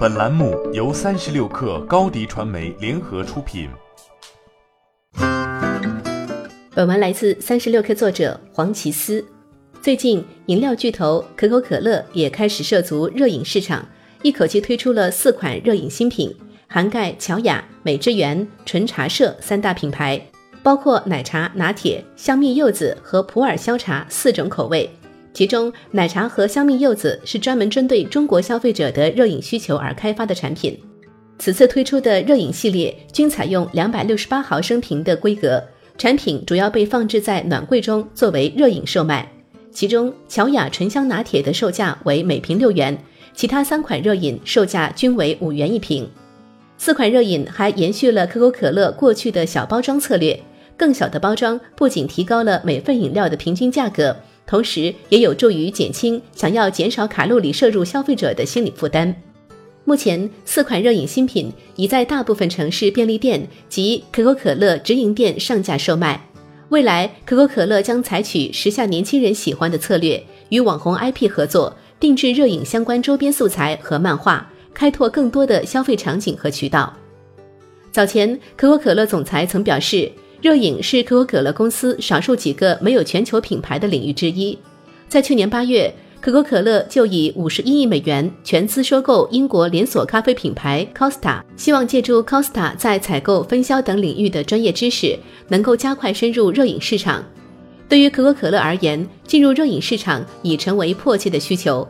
本栏目由三十六氪高低传媒联合出品。本文来自三十六氪作者黄奇思。最近，饮料巨头可口可乐也开始涉足热饮市场，一口气推出了四款热饮新品，涵盖乔雅、美之源、纯茶社三大品牌，包括奶茶、拿铁、香蜜柚子和普洱消茶四种口味。其中，奶茶和香蜜柚子是专门针对中国消费者的热饮需求而开发的产品。此次推出的热饮系列均采用两百六十八毫升瓶的规格，产品主要被放置在暖柜中作为热饮售卖。其中，乔雅醇香拿铁的售价为每瓶六元，其他三款热饮售价均为五元一瓶。四款热饮还延续了可口可乐过去的小包装策略，更小的包装不仅提高了每份饮料的平均价格。同时，也有助于减轻想要减少卡路里摄入消费者的心理负担。目前，四款热饮新品已在大部分城市便利店及可口可乐直营店上架售卖。未来，可口可乐将采取时下年轻人喜欢的策略，与网红 IP 合作，定制热饮相关周边素材和漫画，开拓更多的消费场景和渠道。早前，可口可乐总裁曾表示。热饮是可口可乐公司少数几个没有全球品牌的领域之一。在去年八月，可口可乐就以五十一亿美元全资收购英国连锁咖啡品牌 Costa，希望借助 Costa 在采购、分销等领域的专业知识，能够加快深入热饮市场。对于可口可乐而言，进入热饮市场已成为迫切的需求。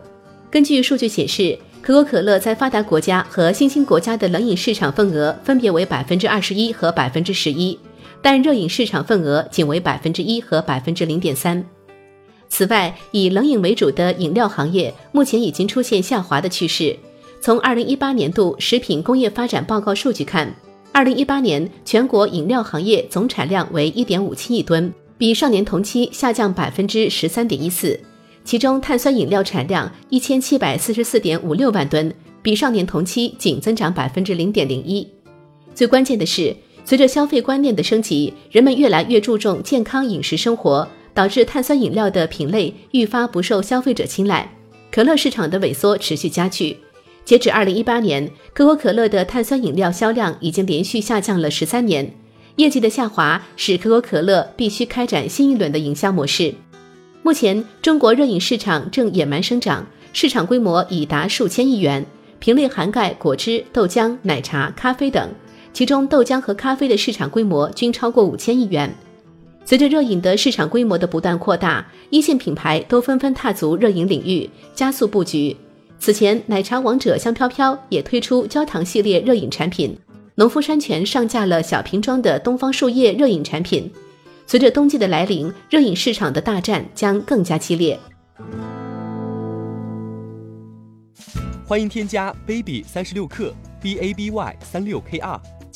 根据数据显示，可口可乐在发达国家和新兴国家的冷饮市场份额分别为百分之二十一和百分之十一。但热饮市场份额仅为百分之一和百分之零点三。此外，以冷饮为主的饮料行业目前已经出现下滑的趋势。从二零一八年度食品工业发展报告数据看，二零一八年全国饮料行业总产量为一点五七亿吨，比上年同期下降百分之十三点一四。其中，碳酸饮料产量一千七百四十四点五六万吨，比上年同期仅增长百分之零点零一。最关键的是。随着消费观念的升级，人们越来越注重健康饮食生活，导致碳酸饮料的品类愈发不受消费者青睐。可乐市场的萎缩持续加剧。截止二零一八年，可口可乐的碳酸饮料销量已经连续下降了十三年，业绩的下滑使可口可乐必须开展新一轮的营销模式。目前，中国热饮市场正野蛮生长，市场规模已达数千亿元，品类涵盖果汁、豆浆、奶茶、咖啡等。其中，豆浆和咖啡的市场规模均超过五千亿元。随着热饮的市场规模的不断扩大，一线品牌都纷纷踏足热饮领域，加速布局。此前，奶茶王者香飘飘也推出焦糖系列热饮产品，农夫山泉上架了小瓶装的东方树叶热饮产品。随着冬季的来临，热饮市场的大战将更加激烈。欢迎添加 baby 三十六克 b a b y 三六 k r。